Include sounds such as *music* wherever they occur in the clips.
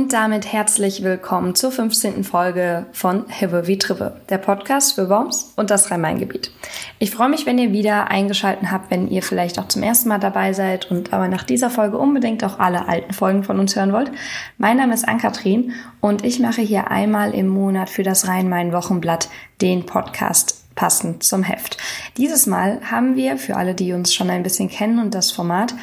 Und damit herzlich willkommen zur 15. Folge von Hippe wie Trippe, der Podcast für Worms und das Rhein-Main-Gebiet. Ich freue mich, wenn ihr wieder eingeschaltet habt, wenn ihr vielleicht auch zum ersten Mal dabei seid und aber nach dieser Folge unbedingt auch alle alten Folgen von uns hören wollt. Mein Name ist Ann-Kathrin und ich mache hier einmal im Monat für das Rhein-Main-Wochenblatt den Podcast passend zum Heft. Dieses Mal haben wir, für alle, die uns schon ein bisschen kennen und das Format,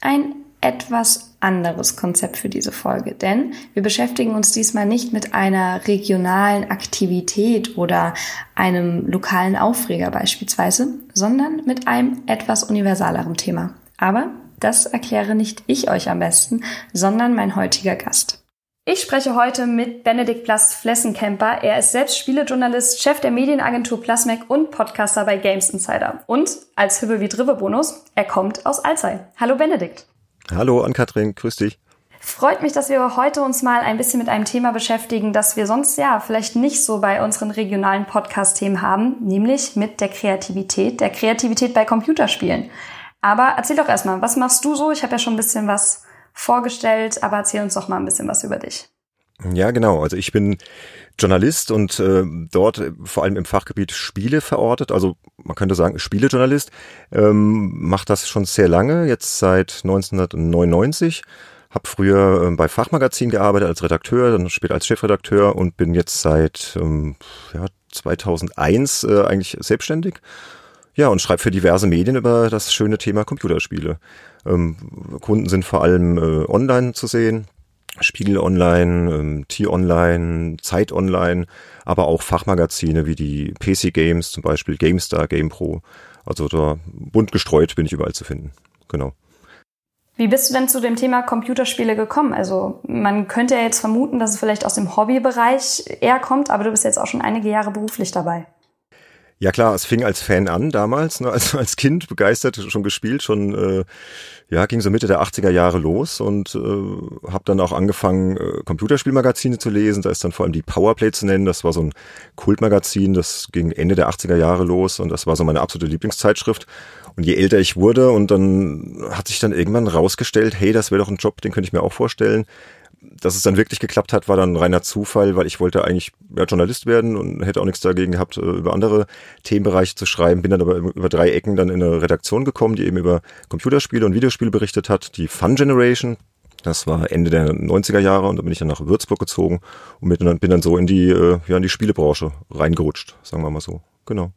ein etwas anderes Konzept für diese Folge, denn wir beschäftigen uns diesmal nicht mit einer regionalen Aktivität oder einem lokalen Aufreger beispielsweise, sondern mit einem etwas universaleren Thema. Aber das erkläre nicht ich euch am besten, sondern mein heutiger Gast. Ich spreche heute mit Benedikt Blast Flessenkemper. Er ist selbst Spielejournalist, Chef der Medienagentur Plasmec und Podcaster bei Games Insider. Und als Hibbe wie Drive Bonus, er kommt aus Alzey. Hallo Benedikt. Hallo Ann-Kathrin, grüß dich. Freut mich, dass wir heute uns mal ein bisschen mit einem Thema beschäftigen, das wir sonst ja vielleicht nicht so bei unseren regionalen Podcast-Themen haben, nämlich mit der Kreativität, der Kreativität bei Computerspielen. Aber erzähl doch erstmal, was machst du so? Ich habe ja schon ein bisschen was vorgestellt, aber erzähl uns doch mal ein bisschen was über dich. Ja, genau. Also ich bin Journalist und äh, dort vor allem im Fachgebiet Spiele verortet. Also man könnte sagen Spielejournalist. Ähm, macht das schon sehr lange, jetzt seit 1999. Hab früher äh, bei Fachmagazin gearbeitet als Redakteur, dann später als Chefredakteur und bin jetzt seit ähm, ja, 2001 äh, eigentlich selbstständig. Ja, und schreibe für diverse Medien über das schöne Thema Computerspiele. Ähm, Kunden sind vor allem äh, online zu sehen, Spiegel Online, ähm, T-Online, Zeit Online, aber auch Fachmagazine wie die PC Games, zum Beispiel GameStar, GamePro. Also da bunt gestreut bin ich überall zu finden. Genau. Wie bist du denn zu dem Thema Computerspiele gekommen? Also man könnte ja jetzt vermuten, dass es vielleicht aus dem Hobbybereich eher kommt, aber du bist jetzt auch schon einige Jahre beruflich dabei. Ja klar, es fing als Fan an damals, ne, *laughs* als, als Kind begeistert, schon gespielt, schon äh, ja, ging so Mitte der 80er Jahre los und äh, habe dann auch angefangen, äh, Computerspielmagazine zu lesen. Da ist dann vor allem die Powerplay zu nennen. Das war so ein Kultmagazin, das ging Ende der 80er Jahre los und das war so meine absolute Lieblingszeitschrift. Und je älter ich wurde und dann hat sich dann irgendwann rausgestellt, hey, das wäre doch ein Job, den könnte ich mir auch vorstellen dass es dann wirklich geklappt hat, war dann reiner Zufall, weil ich wollte eigentlich ja, Journalist werden und hätte auch nichts dagegen gehabt, äh, über andere Themenbereiche zu schreiben. Bin dann aber über drei Ecken dann in eine Redaktion gekommen, die eben über Computerspiele und Videospiele berichtet hat, die Fun Generation. Das war Ende der 90er Jahre und da bin ich dann nach Würzburg gezogen und bin dann so in die, äh, ja, in die Spielebranche reingerutscht, sagen wir mal so. Genau.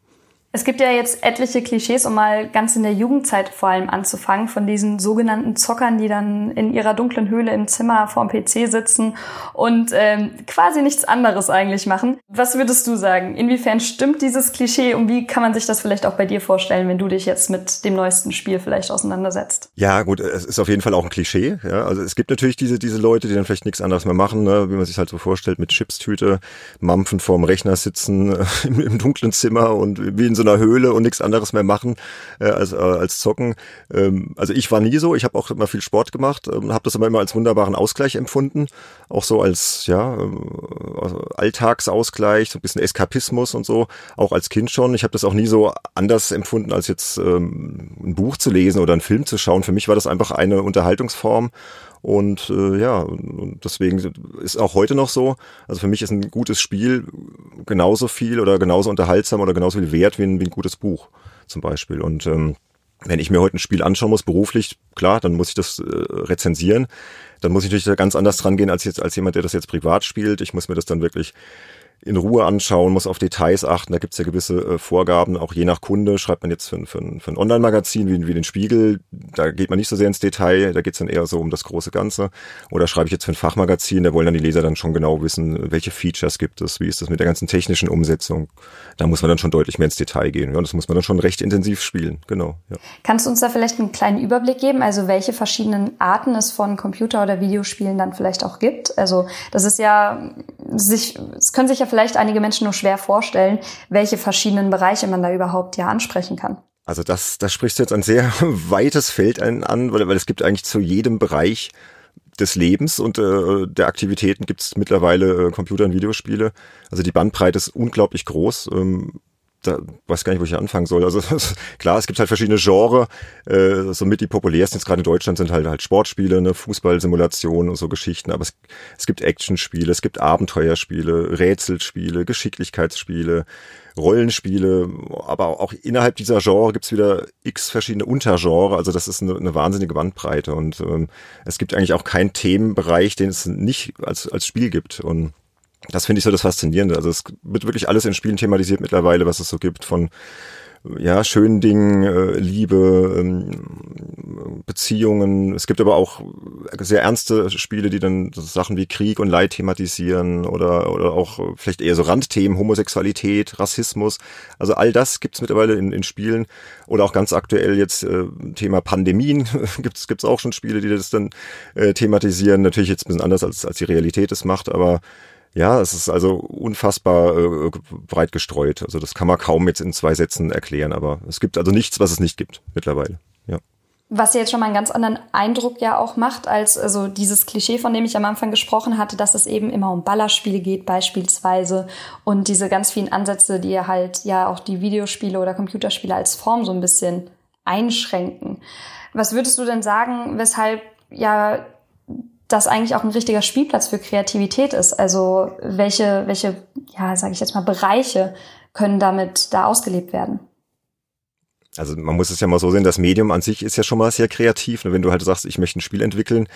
Es gibt ja jetzt etliche Klischees, um mal ganz in der Jugendzeit vor allem anzufangen, von diesen sogenannten Zockern, die dann in ihrer dunklen Höhle im Zimmer vorm PC sitzen und ähm, quasi nichts anderes eigentlich machen. Was würdest du sagen? Inwiefern stimmt dieses Klischee und wie kann man sich das vielleicht auch bei dir vorstellen, wenn du dich jetzt mit dem neuesten Spiel vielleicht auseinandersetzt? Ja, gut, es ist auf jeden Fall auch ein Klischee. Ja? Also es gibt natürlich diese, diese Leute, die dann vielleicht nichts anderes mehr machen, ne? wie man sich halt so vorstellt, mit Chipstüte, Mampfen vorm Rechner sitzen, *laughs* im, im dunklen Zimmer und wie in so so einer Höhle und nichts anderes mehr machen äh, als, äh, als zocken. Ähm, also ich war nie so, ich habe auch immer viel Sport gemacht, ähm, habe das aber immer als wunderbaren Ausgleich empfunden, auch so als ja äh, Alltagsausgleich, so ein bisschen Eskapismus und so, auch als Kind schon. Ich habe das auch nie so anders empfunden, als jetzt ähm, ein Buch zu lesen oder einen Film zu schauen. Für mich war das einfach eine Unterhaltungsform und äh, ja, deswegen ist auch heute noch so. Also für mich ist ein gutes Spiel genauso viel oder genauso unterhaltsam oder genauso viel wert wie ein, wie ein gutes Buch zum Beispiel. Und ähm, wenn ich mir heute ein Spiel anschauen muss, beruflich, klar, dann muss ich das äh, rezensieren. Dann muss ich natürlich da ganz anders dran gehen als jetzt als jemand, der das jetzt privat spielt. Ich muss mir das dann wirklich in Ruhe anschauen, muss auf Details achten. Da gibt's ja gewisse äh, Vorgaben, auch je nach Kunde. Schreibt man jetzt für, für, für ein Online-Magazin wie, wie den Spiegel, da geht man nicht so sehr ins Detail, da geht's dann eher so um das große Ganze. Oder schreibe ich jetzt für ein Fachmagazin, da wollen dann die Leser dann schon genau wissen, welche Features gibt es, wie ist das mit der ganzen technischen Umsetzung. Da muss man dann schon deutlich mehr ins Detail gehen. Ja, das muss man dann schon recht intensiv spielen, genau. Ja. Kannst du uns da vielleicht einen kleinen Überblick geben, also welche verschiedenen Arten es von Computer- oder Videospielen dann vielleicht auch gibt? Also das ist ja sich, es können sich ja vielleicht einige Menschen nur schwer vorstellen, welche verschiedenen Bereiche man da überhaupt ja ansprechen kann. Also das, das sprichst du jetzt ein sehr *laughs* weites Feld an, weil, weil es gibt eigentlich zu jedem Bereich des Lebens und äh, der Aktivitäten gibt es mittlerweile äh, Computer- und Videospiele. Also die Bandbreite ist unglaublich groß. Ähm, da weiß gar nicht, wo ich anfangen soll. Also *laughs* klar, es gibt halt verschiedene Genres. Äh, so mit die populärsten jetzt gerade in Deutschland sind halt halt Sportspiele, ne, Fußballsimulationen und so Geschichten. Aber es, es gibt Actionspiele, es gibt Abenteuerspiele, Rätselspiele, Geschicklichkeitsspiele, Rollenspiele. Aber auch innerhalb dieser Genre gibt's wieder x verschiedene Untergenre. Also das ist eine, eine wahnsinnige Bandbreite. Und ähm, es gibt eigentlich auch keinen Themenbereich, den es nicht als als Spiel gibt. Und das finde ich so das Faszinierende. Also es wird wirklich alles in Spielen thematisiert mittlerweile, was es so gibt von ja, schönen Dingen, äh, Liebe, ähm, Beziehungen. Es gibt aber auch sehr ernste Spiele, die dann Sachen wie Krieg und Leid thematisieren oder, oder auch vielleicht eher so Randthemen, Homosexualität, Rassismus. Also all das gibt's mittlerweile in, in Spielen. Oder auch ganz aktuell jetzt äh, Thema Pandemien. *laughs* gibt's gibt's auch schon Spiele, die das dann äh, thematisieren. Natürlich jetzt ein bisschen anders, als, als die Realität es macht, aber ja, es ist also unfassbar äh, breit gestreut. Also das kann man kaum jetzt in zwei Sätzen erklären, aber es gibt also nichts, was es nicht gibt mittlerweile. Ja. Was jetzt schon mal einen ganz anderen Eindruck ja auch macht, als also dieses Klischee, von dem ich am Anfang gesprochen hatte, dass es eben immer um Ballerspiele geht beispielsweise und diese ganz vielen Ansätze, die halt ja auch die Videospiele oder Computerspiele als Form so ein bisschen einschränken. Was würdest du denn sagen, weshalb ja das eigentlich auch ein richtiger Spielplatz für Kreativität ist. Also welche, welche, ja, sage ich jetzt mal, Bereiche können damit da ausgelebt werden? Also man muss es ja mal so sehen, das Medium an sich ist ja schon mal sehr kreativ. Wenn du halt sagst, ich möchte ein Spiel entwickeln,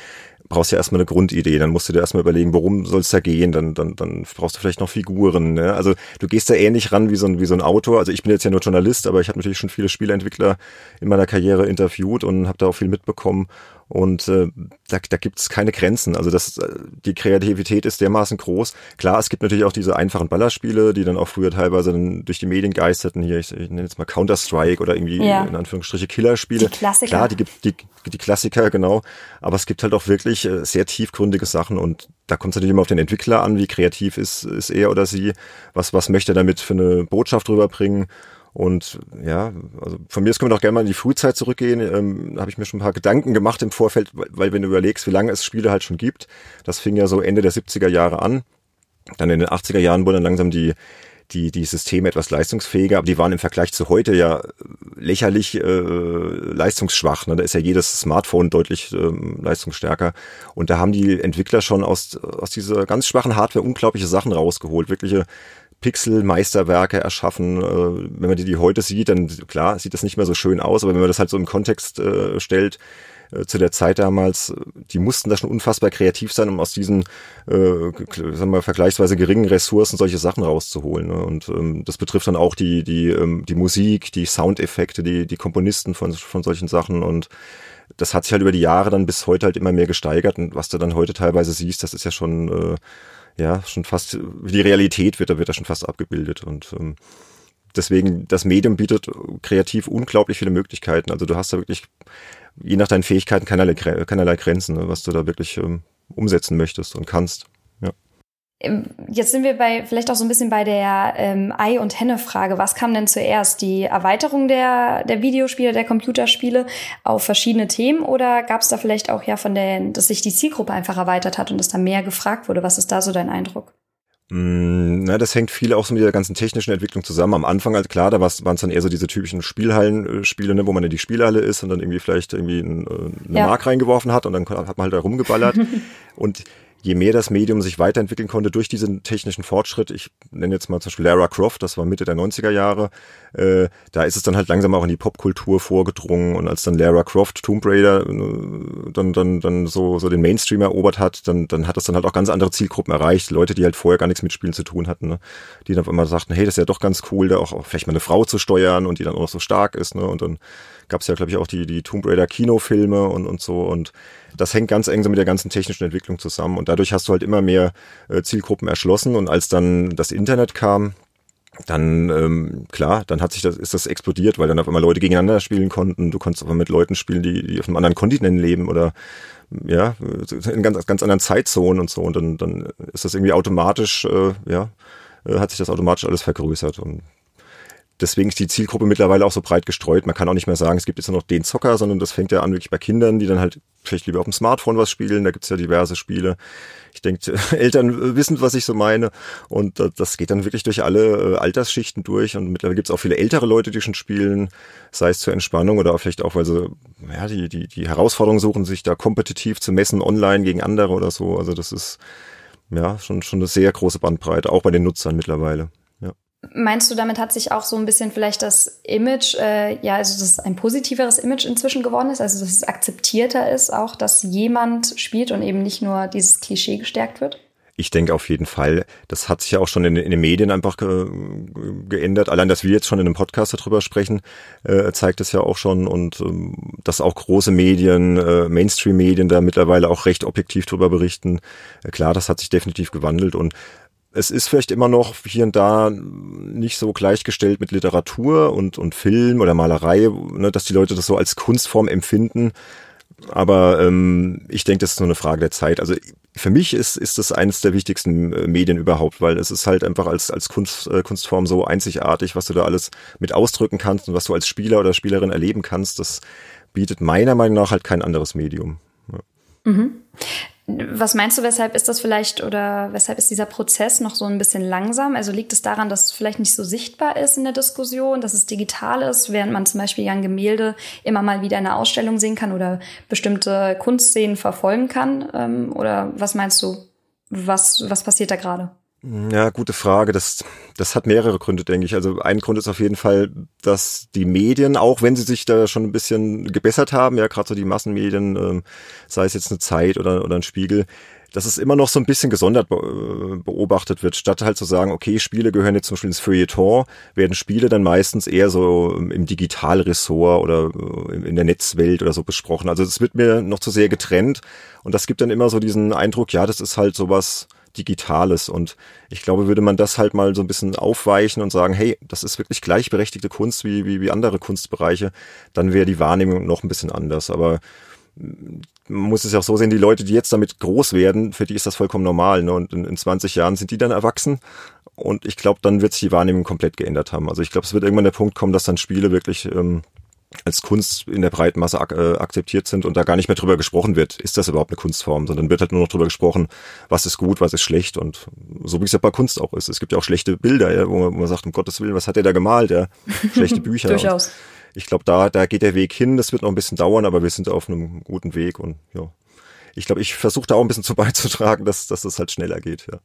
brauchst du ja erstmal eine Grundidee. Dann musst du dir erstmal überlegen, worum soll es da gehen. Dann, dann, dann brauchst du vielleicht noch Figuren. Ne? Also du gehst da ähnlich ran wie so, ein, wie so ein Autor. Also ich bin jetzt ja nur Journalist, aber ich habe natürlich schon viele Spieleentwickler in meiner Karriere interviewt und habe da auch viel mitbekommen. Und äh, da, da gibt es keine Grenzen. Also das, äh, die Kreativität ist dermaßen groß. Klar, es gibt natürlich auch diese einfachen Ballerspiele, die dann auch früher teilweise dann durch die Medien geisterten. Hier, ich, ich nenne jetzt mal Counter-Strike oder irgendwie ja. in Anführungsstriche Killerspiele. Die Klassiker. Klar, die gibt die, die Klassiker, genau. Aber es gibt halt auch wirklich äh, sehr tiefgründige Sachen und da kommt es natürlich immer auf den Entwickler an, wie kreativ ist, ist er oder sie, was, was möchte er damit für eine Botschaft rüberbringen. Und ja, also von mir aus können wir doch gerne mal in die Frühzeit zurückgehen. Ähm, habe ich mir schon ein paar Gedanken gemacht im Vorfeld, weil wenn du überlegst, wie lange es Spiele halt schon gibt, das fing ja so Ende der 70er Jahre an. Dann in den 80er Jahren wurden dann langsam die die, die Systeme etwas leistungsfähiger, aber die waren im Vergleich zu heute ja lächerlich äh, leistungsschwach. Ne? Da ist ja jedes Smartphone deutlich ähm, leistungsstärker. Und da haben die Entwickler schon aus, aus dieser ganz schwachen Hardware unglaubliche Sachen rausgeholt. Wirkliche Pixel-Meisterwerke erschaffen. Äh, wenn man die, die heute sieht, dann klar sieht das nicht mehr so schön aus, aber wenn man das halt so im Kontext äh, stellt, äh, zu der Zeit damals, die mussten da schon unfassbar kreativ sein, um aus diesen äh, sagen wir, vergleichsweise geringen Ressourcen solche Sachen rauszuholen. Ne? Und ähm, das betrifft dann auch die, die, ähm, die Musik, die Soundeffekte, die, die Komponisten von, von solchen Sachen und das hat sich halt über die Jahre dann bis heute halt immer mehr gesteigert und was du dann heute teilweise siehst, das ist ja schon äh, ja, schon fast, die Realität wird, da wird da schon fast abgebildet und ähm, deswegen, das Medium bietet kreativ unglaublich viele Möglichkeiten. Also du hast da wirklich, je nach deinen Fähigkeiten, keinerlei, keinerlei Grenzen, ne, was du da wirklich ähm, umsetzen möchtest und kannst. Ähm, jetzt sind wir bei vielleicht auch so ein bisschen bei der ähm, Ei- und Henne-Frage. Was kam denn zuerst? Die Erweiterung der, der Videospiele, der Computerspiele auf verschiedene Themen oder gab es da vielleicht auch ja von der, dass sich die Zielgruppe einfach erweitert hat und dass da mehr gefragt wurde? Was ist da so dein Eindruck? Mm, na, das hängt viel auch so mit der ganzen technischen Entwicklung zusammen. Am Anfang halt klar, da waren es dann eher so diese typischen Spielhallenspiele, ne, wo man in die Spielhalle ist und dann irgendwie vielleicht irgendwie ein, äh, eine ja. Mark reingeworfen hat und dann hat man halt da rumgeballert. *laughs* und je mehr das Medium sich weiterentwickeln konnte durch diesen technischen Fortschritt, ich nenne jetzt mal zum Beispiel Lara Croft, das war Mitte der 90er Jahre, äh, da ist es dann halt langsam auch in die Popkultur vorgedrungen und als dann Lara Croft Tomb Raider äh, dann, dann, dann so, so den Mainstream erobert hat, dann, dann hat das dann halt auch ganz andere Zielgruppen erreicht, Leute, die halt vorher gar nichts mit Spielen zu tun hatten, ne? die dann immer sagten, hey, das ist ja doch ganz cool, da auch, auch vielleicht mal eine Frau zu steuern und die dann auch so stark ist, ne? und dann gab es ja, glaube ich, auch die, die Tomb Raider Kinofilme und, und so und das hängt ganz eng so mit der ganzen technischen Entwicklung zusammen und dadurch hast du halt immer mehr äh, Zielgruppen erschlossen und als dann das Internet kam, dann ähm, klar, dann hat sich das ist das explodiert, weil dann auf einmal Leute gegeneinander spielen konnten. Du konntest aber mit Leuten spielen, die, die auf einem anderen Kontinent leben oder ja in ganz ganz anderen Zeitzonen und so. Und dann dann ist das irgendwie automatisch, äh, ja, äh, hat sich das automatisch alles vergrößert und deswegen ist die Zielgruppe mittlerweile auch so breit gestreut. Man kann auch nicht mehr sagen, es gibt jetzt nur noch den Zocker, sondern das fängt ja an wirklich bei Kindern, die dann halt vielleicht lieber auf dem Smartphone was spielen. Da gibt's ja diverse Spiele. Ich denke, *laughs* Eltern wissen, was ich so meine. Und das geht dann wirklich durch alle äh, Altersschichten durch. Und mittlerweile gibt's auch viele ältere Leute, die schon spielen, sei es zur Entspannung oder vielleicht auch, weil sie ja, die, die, die Herausforderung suchen, sich da kompetitiv zu messen, online gegen andere oder so. Also das ist ja schon, schon eine sehr große Bandbreite, auch bei den Nutzern mittlerweile. Meinst du, damit hat sich auch so ein bisschen vielleicht das Image, äh, ja, also dass es ein positiveres Image inzwischen geworden ist, also dass es akzeptierter ist, auch dass jemand spielt und eben nicht nur dieses Klischee gestärkt wird? Ich denke auf jeden Fall. Das hat sich ja auch schon in, in den Medien einfach ge, geändert. Allein, dass wir jetzt schon in einem Podcast darüber sprechen, äh, zeigt es ja auch schon. Und ähm, dass auch große Medien, äh, Mainstream-Medien da mittlerweile auch recht objektiv darüber berichten. Äh, klar, das hat sich definitiv gewandelt. Und es ist vielleicht immer noch hier und da nicht so gleichgestellt mit Literatur und, und Film oder Malerei, ne, dass die Leute das so als Kunstform empfinden. Aber ähm, ich denke, das ist nur eine Frage der Zeit. Also für mich ist, ist das eines der wichtigsten äh, Medien überhaupt, weil es ist halt einfach als, als Kunst, äh, Kunstform so einzigartig, was du da alles mit ausdrücken kannst und was du als Spieler oder Spielerin erleben kannst. Das bietet meiner Meinung nach halt kein anderes Medium. Ja. Mhm. Was meinst du, weshalb ist das vielleicht oder weshalb ist dieser Prozess noch so ein bisschen langsam? Also liegt es daran, dass es vielleicht nicht so sichtbar ist in der Diskussion, dass es digital ist, während man zum Beispiel ja ein Gemälde immer mal wieder in einer Ausstellung sehen kann oder bestimmte Kunstszenen verfolgen kann? Ähm, oder was meinst du? Was, was passiert da gerade? Ja, gute Frage. Das, das hat mehrere Gründe, denke ich. Also ein Grund ist auf jeden Fall, dass die Medien, auch wenn sie sich da schon ein bisschen gebessert haben, ja, gerade so die Massenmedien, ähm, sei es jetzt eine Zeit oder, oder ein Spiegel, dass es immer noch so ein bisschen gesondert äh, beobachtet wird, statt halt zu sagen, okay, Spiele gehören jetzt zum Beispiel ins Feuilleton, werden Spiele dann meistens eher so im Digitalressort oder äh, in der Netzwelt oder so besprochen. Also es wird mir noch zu sehr getrennt und das gibt dann immer so diesen Eindruck, ja, das ist halt sowas, Digitales. Und ich glaube, würde man das halt mal so ein bisschen aufweichen und sagen, hey, das ist wirklich gleichberechtigte Kunst wie, wie, wie andere Kunstbereiche, dann wäre die Wahrnehmung noch ein bisschen anders. Aber man muss es ja auch so sehen, die Leute, die jetzt damit groß werden, für die ist das vollkommen normal. Ne? Und in, in 20 Jahren sind die dann erwachsen. Und ich glaube, dann wird sich die Wahrnehmung komplett geändert haben. Also ich glaube, es wird irgendwann der Punkt kommen, dass dann Spiele wirklich ähm, als Kunst in der breiten Masse ak äh, akzeptiert sind und da gar nicht mehr drüber gesprochen wird, ist das überhaupt eine Kunstform, sondern wird halt nur noch drüber gesprochen, was ist gut, was ist schlecht und so wie es ja bei Kunst auch ist. Es gibt ja auch schlechte Bilder, ja, wo, man, wo man sagt, um Gottes Willen, was hat der da gemalt, ja, *laughs* schlechte Bücher. Durchaus. ich glaube, da, da geht der Weg hin, das wird noch ein bisschen dauern, aber wir sind auf einem guten Weg und ja. Ich glaube, ich versuche da auch ein bisschen zu beizutragen, dass, dass das halt schneller geht, ja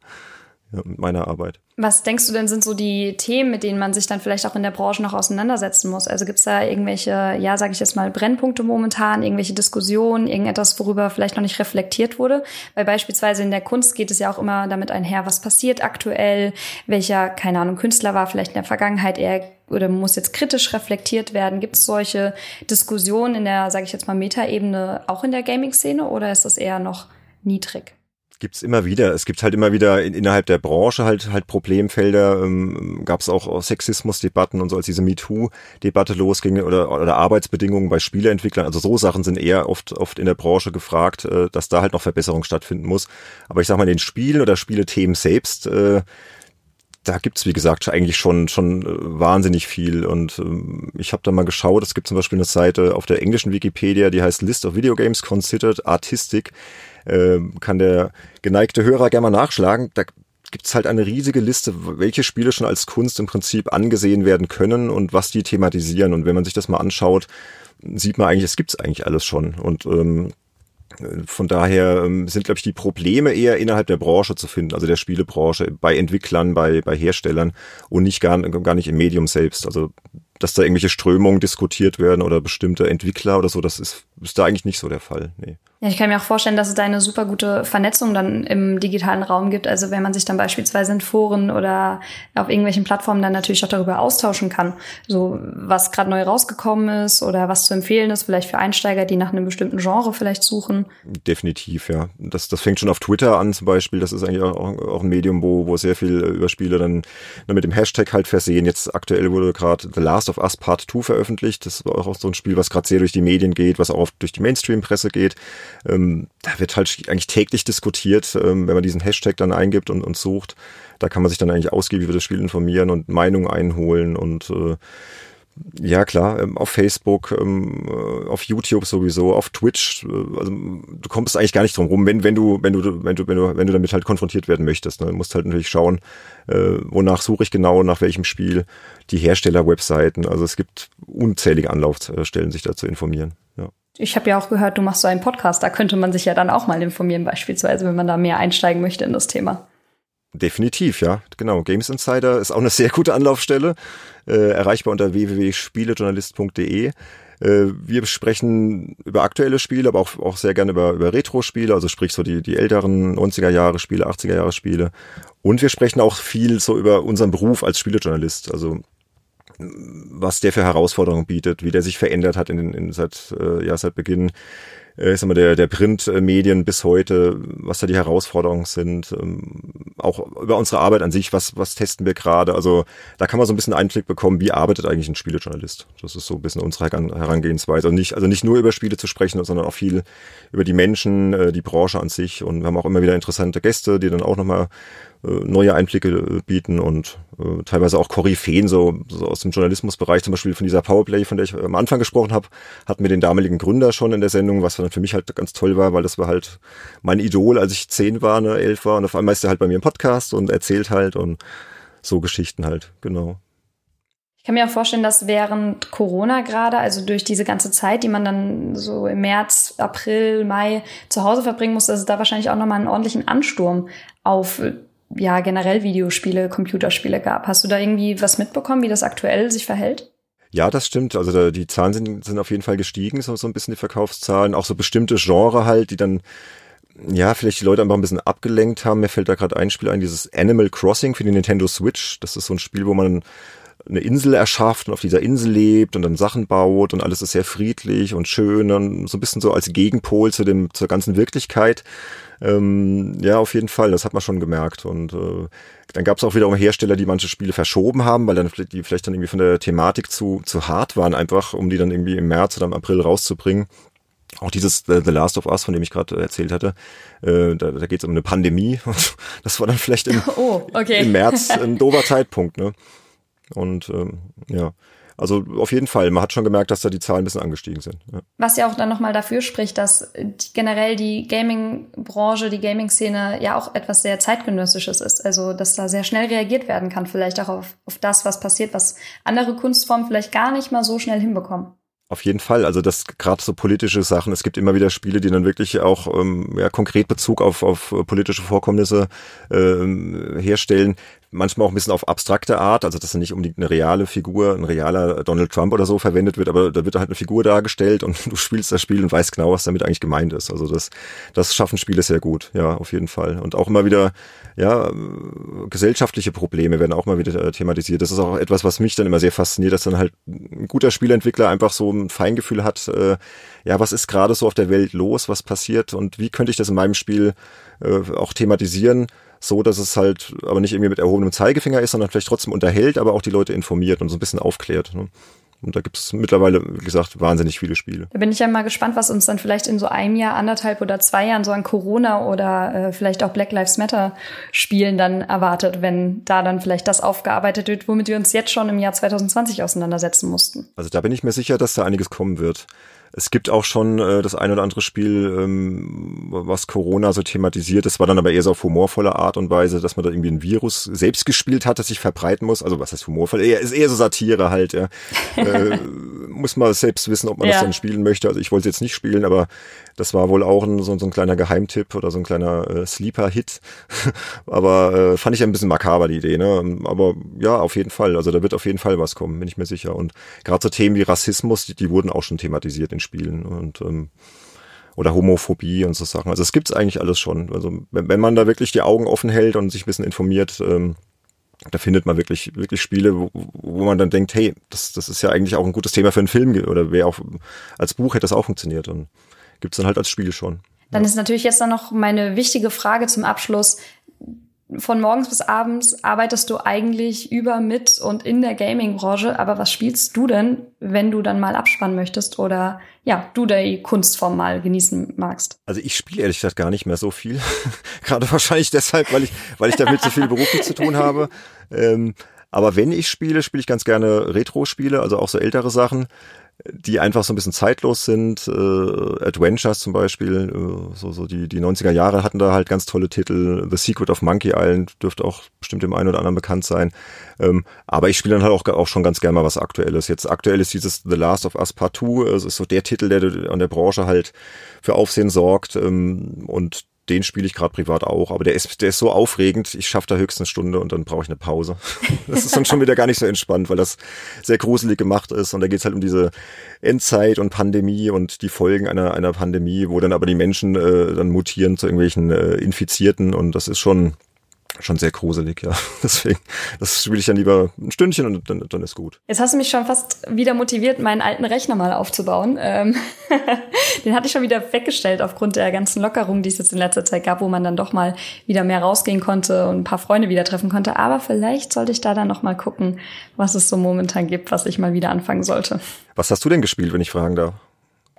ja, mit meiner Arbeit. Was denkst du denn sind so die Themen, mit denen man sich dann vielleicht auch in der Branche noch auseinandersetzen muss? Also gibt es da irgendwelche, ja, sage ich jetzt mal, Brennpunkte momentan, irgendwelche Diskussionen, irgendetwas, worüber vielleicht noch nicht reflektiert wurde? Weil beispielsweise in der Kunst geht es ja auch immer damit einher, was passiert aktuell, welcher, keine Ahnung, Künstler war vielleicht in der Vergangenheit eher oder muss jetzt kritisch reflektiert werden? Gibt es solche Diskussionen in der, sage ich jetzt mal, Metaebene auch in der Gaming-Szene oder ist das eher noch niedrig? Gibt's immer wieder. Es gibt halt immer wieder in, innerhalb der Branche halt halt Problemfelder. Ähm, Gab es auch, auch Sexismusdebatten und so, als diese MeToo-Debatte losging oder, oder Arbeitsbedingungen bei Spieleentwicklern. Also so Sachen sind eher oft oft in der Branche gefragt, äh, dass da halt noch Verbesserung stattfinden muss. Aber ich sag mal, den Spielen oder Spielethemen selbst, äh, da gibt's wie gesagt eigentlich schon schon äh, wahnsinnig viel und ähm, ich habe da mal geschaut, es gibt zum Beispiel eine Seite auf der englischen Wikipedia, die heißt List of Video Games Considered Artistic äh, kann der geneigte Hörer gerne mal nachschlagen. Da gibt's halt eine riesige Liste, welche Spiele schon als Kunst im Prinzip angesehen werden können und was die thematisieren. Und wenn man sich das mal anschaut, sieht man eigentlich, es gibt's eigentlich alles schon. Und ähm, von daher ähm, sind, glaube ich, die Probleme eher innerhalb der Branche zu finden, also der Spielebranche, bei Entwicklern, bei, bei Herstellern und nicht gar, gar nicht im Medium selbst. Also dass da irgendwelche Strömungen diskutiert werden oder bestimmte Entwickler oder so, das ist, ist da eigentlich nicht so der Fall. Nee. Ja, ich kann mir auch vorstellen, dass es da eine super gute Vernetzung dann im digitalen Raum gibt. Also wenn man sich dann beispielsweise in Foren oder auf irgendwelchen Plattformen dann natürlich auch darüber austauschen kann. So was gerade neu rausgekommen ist oder was zu empfehlen ist, vielleicht für Einsteiger, die nach einem bestimmten Genre vielleicht suchen. Definitiv, ja. Das, das fängt schon auf Twitter an zum Beispiel. Das ist eigentlich auch, auch ein Medium, wo, wo sehr viel über Spiele dann mit dem Hashtag halt versehen. Jetzt aktuell wurde gerade The Last of Us Part 2 veröffentlicht. Das war auch so ein Spiel, was gerade sehr durch die Medien geht, was auch durch die Mainstream-Presse geht Ähm, da wird halt eigentlich täglich diskutiert, ähm, wenn man diesen Hashtag dann eingibt und, und sucht. Da kann man sich dann eigentlich ausgiebig über das Spiel informieren und Meinungen einholen und äh, ja klar, ähm, auf Facebook, ähm, äh, auf YouTube sowieso, auf Twitch. Äh, also du kommst eigentlich gar nicht drum rum, wenn, wenn du, wenn du, wenn du, wenn du, wenn du damit halt konfrontiert werden möchtest. Ne? Du musst halt natürlich schauen, äh, wonach suche ich genau, nach welchem Spiel, die Hersteller-Webseiten. Also es gibt unzählige Anlaufstellen, sich da zu informieren. Ich habe ja auch gehört, du machst so einen Podcast, da könnte man sich ja dann auch mal informieren, beispielsweise, wenn man da mehr einsteigen möchte in das Thema. Definitiv, ja. Genau. Games Insider ist auch eine sehr gute Anlaufstelle. Äh, erreichbar unter www.spielejournalist.de. Äh, wir sprechen über aktuelle Spiele, aber auch, auch sehr gerne über, über Retro-Spiele, also sprich so die, die älteren 90er-Jahre-Spiele, 80er-Jahre-Spiele. Und wir sprechen auch viel so über unseren Beruf als Spielejournalist, also was der für Herausforderungen bietet, wie der sich verändert hat in, in, in seit, äh, ja, seit Beginn äh, ich sag mal, der, der Printmedien bis heute, was da die Herausforderungen sind, ähm, auch über unsere Arbeit an sich, was, was testen wir gerade. Also da kann man so ein bisschen Einblick bekommen, wie arbeitet eigentlich ein Spielejournalist. Das ist so ein bisschen unsere Herangehensweise. Also nicht, also nicht nur über Spiele zu sprechen, sondern auch viel über die Menschen, äh, die Branche an sich. Und wir haben auch immer wieder interessante Gäste, die dann auch nochmal neue Einblicke äh, bieten und äh, teilweise auch Koryphäen so, so aus dem Journalismusbereich, zum Beispiel von dieser Powerplay, von der ich am Anfang gesprochen habe, hatten wir den damaligen Gründer schon in der Sendung, was dann für mich halt ganz toll war, weil das war halt mein Idol, als ich zehn war, ne, elf war und auf einmal ist er halt bei mir im Podcast und erzählt halt und so Geschichten halt, genau. Ich kann mir auch vorstellen, dass während Corona gerade, also durch diese ganze Zeit, die man dann so im März, April, Mai zu Hause verbringen muss, dass es da wahrscheinlich auch nochmal einen ordentlichen Ansturm auf ja generell Videospiele, Computerspiele gab. Hast du da irgendwie was mitbekommen, wie das aktuell sich verhält? Ja, das stimmt. Also da, die Zahlen sind, sind auf jeden Fall gestiegen, so, so ein bisschen die Verkaufszahlen. Auch so bestimmte Genre halt, die dann ja, vielleicht die Leute einfach ein bisschen abgelenkt haben. Mir fällt da gerade ein Spiel ein, dieses Animal Crossing für die Nintendo Switch. Das ist so ein Spiel, wo man eine Insel erschafft und auf dieser Insel lebt und dann Sachen baut und alles ist sehr friedlich und schön und so ein bisschen so als Gegenpol zu dem, zur ganzen Wirklichkeit. Ähm, ja, auf jeden Fall, das hat man schon gemerkt. Und äh, dann gab es auch wiederum Hersteller, die manche Spiele verschoben haben, weil dann die vielleicht dann irgendwie von der Thematik zu, zu hart waren, einfach, um die dann irgendwie im März oder im April rauszubringen. Auch dieses The, The Last of Us, von dem ich gerade erzählt hatte, äh, da, da geht es um eine Pandemie *laughs* und das war dann vielleicht im, *laughs* oh, okay. im März ein dober Zeitpunkt. Ne? Und ähm, ja, also auf jeden Fall, man hat schon gemerkt, dass da die Zahlen ein bisschen angestiegen sind. Ja. Was ja auch dann nochmal dafür spricht, dass generell die Gaming-Branche, die Gaming-Szene ja auch etwas sehr zeitgenössisches ist. Also dass da sehr schnell reagiert werden kann, vielleicht auch auf, auf das, was passiert, was andere Kunstformen vielleicht gar nicht mal so schnell hinbekommen. Auf jeden Fall, also das gerade so politische Sachen. Es gibt immer wieder Spiele, die dann wirklich auch ähm, ja, konkret Bezug auf, auf politische Vorkommnisse ähm, herstellen manchmal auch ein bisschen auf abstrakte Art, also dass nicht unbedingt eine reale Figur, ein realer Donald Trump oder so verwendet wird, aber da wird halt eine Figur dargestellt und *laughs* du spielst das Spiel und weißt genau, was damit eigentlich gemeint ist. Also das, das schaffen Spiele sehr gut, ja, auf jeden Fall. Und auch immer wieder, ja, gesellschaftliche Probleme werden auch mal wieder äh, thematisiert. Das ist auch etwas, was mich dann immer sehr fasziniert, dass dann halt ein guter Spielentwickler einfach so ein Feingefühl hat, äh, ja, was ist gerade so auf der Welt los, was passiert und wie könnte ich das in meinem Spiel äh, auch thematisieren so, dass es halt aber nicht irgendwie mit erhobenem Zeigefinger ist, sondern vielleicht trotzdem unterhält, aber auch die Leute informiert und so ein bisschen aufklärt. Ne? Und da gibt es mittlerweile, wie gesagt, wahnsinnig viele Spiele. Da bin ich ja mal gespannt, was uns dann vielleicht in so einem Jahr, anderthalb oder zwei Jahren so an Corona oder äh, vielleicht auch Black Lives Matter Spielen dann erwartet, wenn da dann vielleicht das aufgearbeitet wird, womit wir uns jetzt schon im Jahr 2020 auseinandersetzen mussten. Also da bin ich mir sicher, dass da einiges kommen wird. Es gibt auch schon äh, das ein oder andere Spiel, ähm, was Corona so thematisiert. Das war dann aber eher so auf humorvolle Art und Weise, dass man da irgendwie ein Virus selbst gespielt hat, das sich verbreiten muss. Also was heißt humorvoll? Eher, ist eher so Satire halt. Ja. *laughs* äh, muss man selbst wissen, ob man ja. das dann spielen möchte. Also ich wollte es jetzt nicht spielen, aber das war wohl auch ein, so, so ein kleiner Geheimtipp oder so ein kleiner äh, Sleeper-Hit. *laughs* aber äh, fand ich ein bisschen makaber, die Idee. Ne? Aber ja, auf jeden Fall. Also da wird auf jeden Fall was kommen, bin ich mir sicher. Und gerade so Themen wie Rassismus, die, die wurden auch schon thematisiert in Spielen. Und ähm, oder Homophobie und so Sachen. Also es gibt's eigentlich alles schon. Also wenn, wenn man da wirklich die Augen offen hält und sich ein bisschen informiert, ähm, da findet man wirklich, wirklich Spiele, wo, wo man dann denkt, hey, das, das ist ja eigentlich auch ein gutes Thema für einen Film oder wer auch als Buch hätte das auch funktioniert. Und gibt's dann halt als Spiel schon. Dann ja. ist natürlich jetzt dann noch meine wichtige Frage zum Abschluss. Von morgens bis abends arbeitest du eigentlich über, mit und in der Gaming-Branche. Aber was spielst du denn, wenn du dann mal abspannen möchtest oder ja, du die Kunstform mal genießen magst? Also ich spiele ehrlich gesagt gar nicht mehr so viel. *laughs* Gerade wahrscheinlich deshalb, weil ich, weil ich damit so viel beruflich zu tun habe. Ähm, aber wenn ich spiele, spiele ich ganz gerne Retro-Spiele, also auch so ältere Sachen die einfach so ein bisschen zeitlos sind. Äh, Adventures zum Beispiel, äh, so, so die, die 90er Jahre hatten da halt ganz tolle Titel. The Secret of Monkey Island dürfte auch bestimmt dem einen oder anderen bekannt sein. Ähm, aber ich spiele dann halt auch, auch schon ganz gerne mal was Aktuelles. Jetzt aktuell ist dieses The Last of Us Part 2, es ist so der Titel, der an der Branche halt für Aufsehen sorgt. Ähm, und den spiele ich gerade privat auch, aber der ist, der ist so aufregend, ich schaffe da höchstens eine Stunde und dann brauche ich eine Pause. *laughs* Das ist dann schon wieder gar nicht so entspannt, weil das sehr gruselig gemacht ist und da geht es halt um diese Endzeit und Pandemie und die Folgen einer, einer Pandemie, wo dann aber die Menschen äh, dann mutieren zu irgendwelchen äh, Infizierten und das ist schon schon sehr gruselig, ja. *laughs* Deswegen, das spiele ich dann lieber ein Stündchen und dann, dann ist gut. Jetzt hast du mich schon fast wieder motiviert, meinen alten Rechner mal aufzubauen. Ähm *laughs* Den hatte ich schon wieder weggestellt aufgrund der ganzen Lockerungen, die es jetzt in letzter Zeit gab, wo man dann doch mal wieder mehr rausgehen konnte und ein paar Freunde wieder treffen konnte. Aber vielleicht sollte ich da dann noch mal gucken, was es so momentan gibt, was ich mal wieder anfangen sollte. Was hast du denn gespielt, wenn ich fragen darf?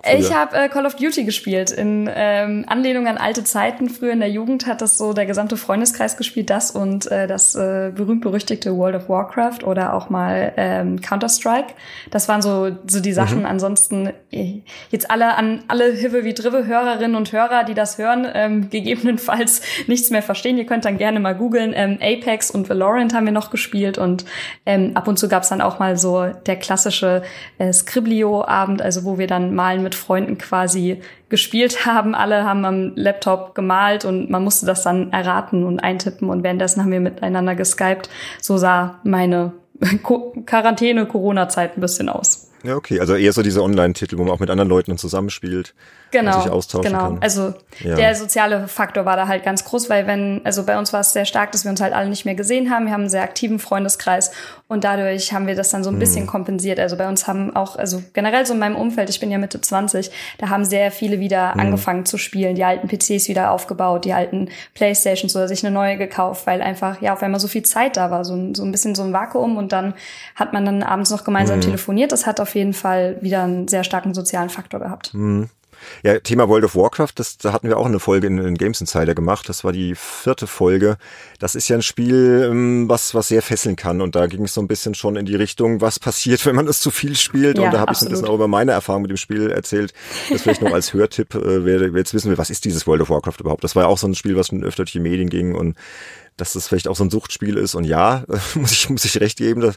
Früher. Ich habe äh, Call of Duty gespielt. In ähm, Anlehnung an alte Zeiten. Früher in der Jugend hat das so der gesamte Freundeskreis gespielt, das und äh, das äh, berühmt-berüchtigte World of Warcraft oder auch mal ähm, Counter-Strike. Das waren so, so die Sachen. Mhm. Ansonsten äh, jetzt alle an alle Hive wie Drive Hörerinnen und Hörer, die das hören, ähm, *laughs* gegebenenfalls nichts mehr verstehen. Ihr könnt dann gerne mal googeln. Ähm, Apex und Valorant haben wir noch gespielt und ähm, ab und zu gab's dann auch mal so der klassische äh, Scriblio-Abend, also wo wir dann malen mit mit Freunden quasi gespielt *laughs* haben. Alle haben am Laptop gemalt und man musste das dann erraten und eintippen und währenddessen haben wir miteinander geskypt. So sah meine *laughs* Quarantäne-Corona-Zeit ein bisschen aus. Ja, okay. Also eher so diese Online-Titel, wo man auch mit anderen Leuten zusammenspielt genau, und sich austauschen genau. kann. Also ja. der soziale Faktor war da halt ganz groß, weil wenn, also bei uns war es sehr stark, dass wir uns halt alle nicht mehr gesehen haben. Wir haben einen sehr aktiven Freundeskreis und dadurch haben wir das dann so ein bisschen mhm. kompensiert. Also bei uns haben auch, also generell so in meinem Umfeld, ich bin ja Mitte 20, da haben sehr viele wieder mhm. angefangen zu spielen, die alten PCs wieder aufgebaut, die alten Playstations oder sich eine neue gekauft, weil einfach, ja, auf einmal so viel Zeit da war, so, ein, so ein bisschen so ein Vakuum und dann hat man dann abends noch gemeinsam mhm. telefoniert. Das hat auf jeden Fall wieder einen sehr starken sozialen Faktor gehabt. Mhm. Ja, Thema World of Warcraft, das, da hatten wir auch eine Folge in, in Games Insider gemacht. Das war die vierte Folge. Das ist ja ein Spiel, ähm, was, was sehr fesseln kann. Und da ging es so ein bisschen schon in die Richtung, was passiert, *laughs* wenn man das zu viel spielt. Ja, und da habe ich so ein bisschen auch über meine Erfahrung mit dem Spiel erzählt. Das vielleicht noch als Hörtipp, äh, wer, wer jetzt wissen will, was ist dieses World of Warcraft überhaupt? Das war ja auch so ein Spiel, was schon öfter durch die Medien ging und dass das vielleicht auch so ein Suchtspiel ist. Und ja, *laughs* muss ich, muss ich recht geben, das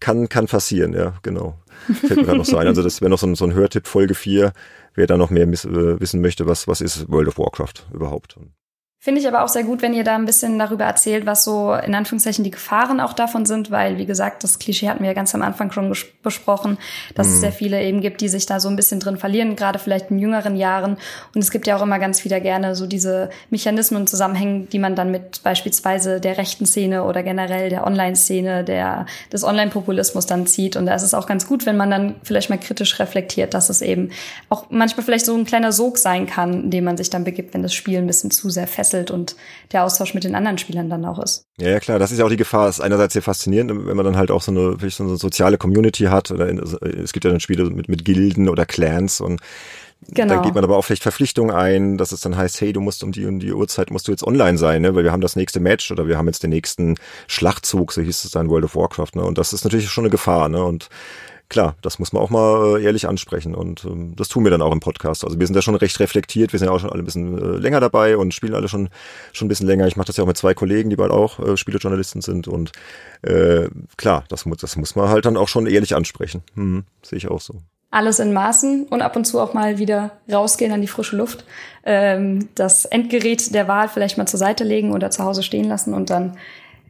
kann, kann passieren, ja, genau. Fällt mir gerade noch so ein. Also das wäre noch so ein, so ein Hörtipp, Folge 4, wer da noch mehr äh, wissen möchte, was, was ist World of Warcraft überhaupt. Finde ich aber auch sehr gut, wenn ihr da ein bisschen darüber erzählt, was so in Anführungszeichen die Gefahren auch davon sind, weil, wie gesagt, das Klischee hatten wir ja ganz am Anfang schon besprochen, dass mhm. es sehr viele eben gibt, die sich da so ein bisschen drin verlieren, gerade vielleicht in jüngeren Jahren. Und es gibt ja auch immer ganz wieder gerne so diese Mechanismen und Zusammenhänge, die man dann mit beispielsweise der rechten Szene oder generell der Online-Szene, der, des Online-Populismus dann zieht. Und da ist es auch ganz gut, wenn man dann vielleicht mal kritisch reflektiert, dass es eben auch manchmal vielleicht so ein kleiner Sog sein kann, in dem man sich dann begibt, wenn das Spiel ein bisschen zu sehr fesselt fesselt und der Austausch mit den anderen Spielern dann auch ist. Ja, ja klar, das ist ja auch die Gefahr. Das ist einerseits sehr faszinierend, wenn man dann halt auch so eine, so eine soziale Community hat. Oder in, es gibt ja dann Spiele mit, mit Gilden oder Clans und Genau. Da geht man aber auch vielleicht Verpflichtungen ein, dass es dann heißt, hey, du musst um die und die Uhrzeit musst du jetzt online sein, ne? weil wir haben das nächste Match oder wir haben jetzt den nächsten Schlachtzug, so hieß es dann World of Warcraft. Ne? Und das ist natürlich schon eine Gefahr. Ne? Und klar, das muss man auch mal äh, ehrlich ansprechen und ähm, das tun wir dann auch im Podcast. Also wir sind da schon recht reflektiert, wir sind ja auch schon alle ein bisschen äh, länger dabei und spielen alle schon schon ein bisschen länger. Ich mache das ja auch mit zwei Kollegen, die bald auch äh, Spielejournalisten sind und äh, klar, das muss das muss man halt dann auch schon ehrlich ansprechen. Hm, Sehe ich auch so alles in Maßen und ab und zu auch mal wieder rausgehen an die frische Luft. Ähm, das Endgerät der Wahl vielleicht mal zur Seite legen oder zu Hause stehen lassen und dann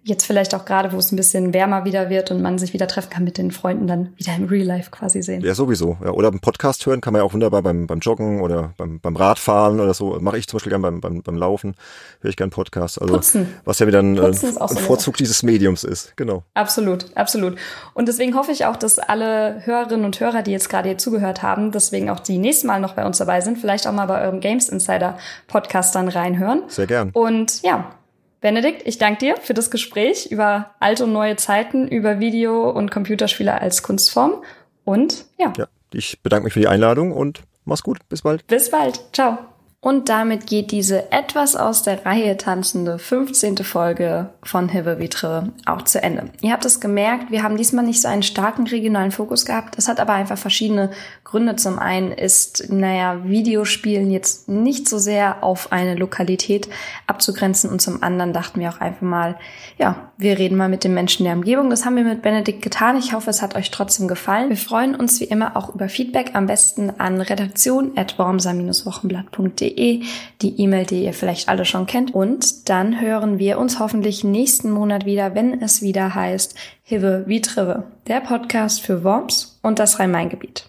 jetzt vielleicht auch gerade, wo es ein bisschen wärmer wieder wird und man sich wieder treffen kann mit den Freunden, dann wieder im Real Life quasi sehen. Ja, sowieso. Ja, oder einen Podcast hören kann man ja auch wunderbar beim, beim Joggen oder beim, beim Radfahren oder so. Mache ich zum Beispiel gerne beim, beim, beim Laufen, höre ich gerne Podcast. Also, Putzen. Was ja wieder ein, ein so Vorzug dieses Mediums ist. Genau. Absolut, absolut. Und deswegen hoffe ich auch, dass alle Hörerinnen und Hörer, die jetzt gerade hier zugehört haben, deswegen auch die nächsten Mal noch bei uns dabei sind, vielleicht auch mal bei eurem Games Insider Podcast dann reinhören. Sehr gern. Und ja, Benedikt, ich danke dir für das Gespräch über alte und neue Zeiten, über Video- und Computerspiele als Kunstform. Und ja. Ja, ich bedanke mich für die Einladung und mach's gut. Bis bald. Bis bald. Ciao. Und damit geht diese etwas aus der Reihe tanzende 15. Folge von Hive Vitre auch zu Ende. Ihr habt es gemerkt, wir haben diesmal nicht so einen starken regionalen Fokus gehabt. Das hat aber einfach verschiedene Gründe. Zum einen ist, naja, Videospielen jetzt nicht so sehr auf eine Lokalität abzugrenzen und zum anderen dachten wir auch einfach mal, ja, wir reden mal mit den Menschen der Umgebung. Das haben wir mit Benedikt getan. Ich hoffe, es hat euch trotzdem gefallen. Wir freuen uns wie immer auch über Feedback, am besten an redaktion.wormser-wochenblatt.de www.ruhigeatmen.de, die E-Mail, die ihr vielleicht alle schon kennt. Und dann hören wir uns hoffentlich nächsten Monat wieder, wenn es wieder heißt Hive wie Trive, der Podcast für Worms und das Rhein-Main-Gebiet.